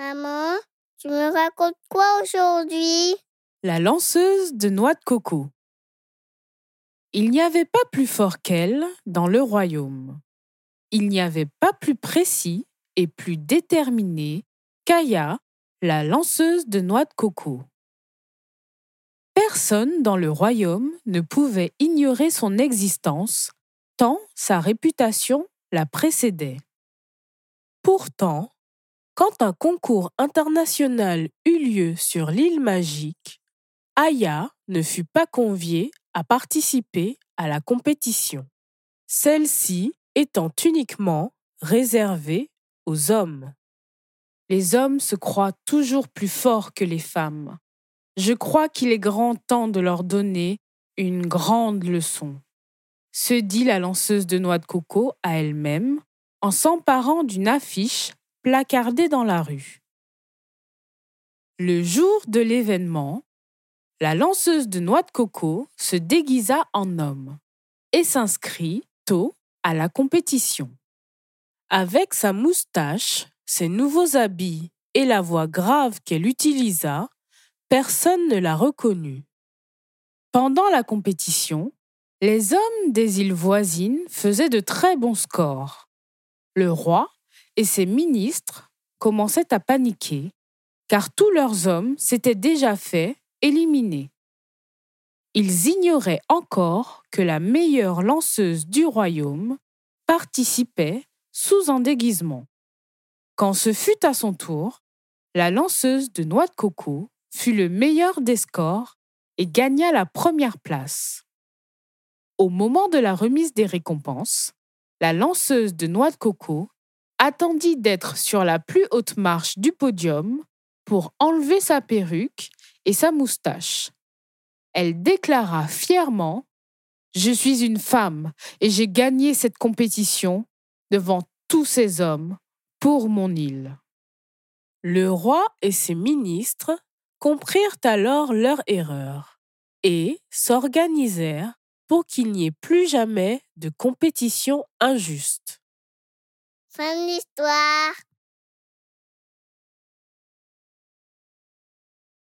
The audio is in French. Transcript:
Maman, tu me racontes quoi aujourd'hui? La lanceuse de noix de coco. Il n'y avait pas plus fort qu'elle dans le royaume. Il n'y avait pas plus précis et plus déterminé qu'Aya, la lanceuse de noix de coco. Personne dans le royaume ne pouvait ignorer son existence, tant sa réputation la précédait. Pourtant, quand un concours international eut lieu sur l'île magique, Aya ne fut pas conviée à participer à la compétition, celle-ci étant uniquement réservée aux hommes. Les hommes se croient toujours plus forts que les femmes. Je crois qu'il est grand temps de leur donner une grande leçon, se dit la lanceuse de noix de coco à elle-même en s'emparant d'une affiche placardée dans la rue. Le jour de l'événement, la lanceuse de noix de coco se déguisa en homme et s'inscrit tôt à la compétition. Avec sa moustache, ses nouveaux habits et la voix grave qu'elle utilisa, personne ne la reconnut. Pendant la compétition, les hommes des îles voisines faisaient de très bons scores. Le roi et ses ministres commençaient à paniquer, car tous leurs hommes s'étaient déjà fait éliminer. Ils ignoraient encore que la meilleure lanceuse du royaume participait sous un déguisement. Quand ce fut à son tour, la lanceuse de noix de coco fut le meilleur des scores et gagna la première place. Au moment de la remise des récompenses, la lanceuse de noix de coco attendit d'être sur la plus haute marche du podium pour enlever sa perruque et sa moustache. Elle déclara fièrement Je suis une femme et j'ai gagné cette compétition devant tous ces hommes pour mon île. Le roi et ses ministres comprirent alors leur erreur et s'organisèrent pour qu'il n'y ait plus jamais de compétition injuste. Fin de l'histoire.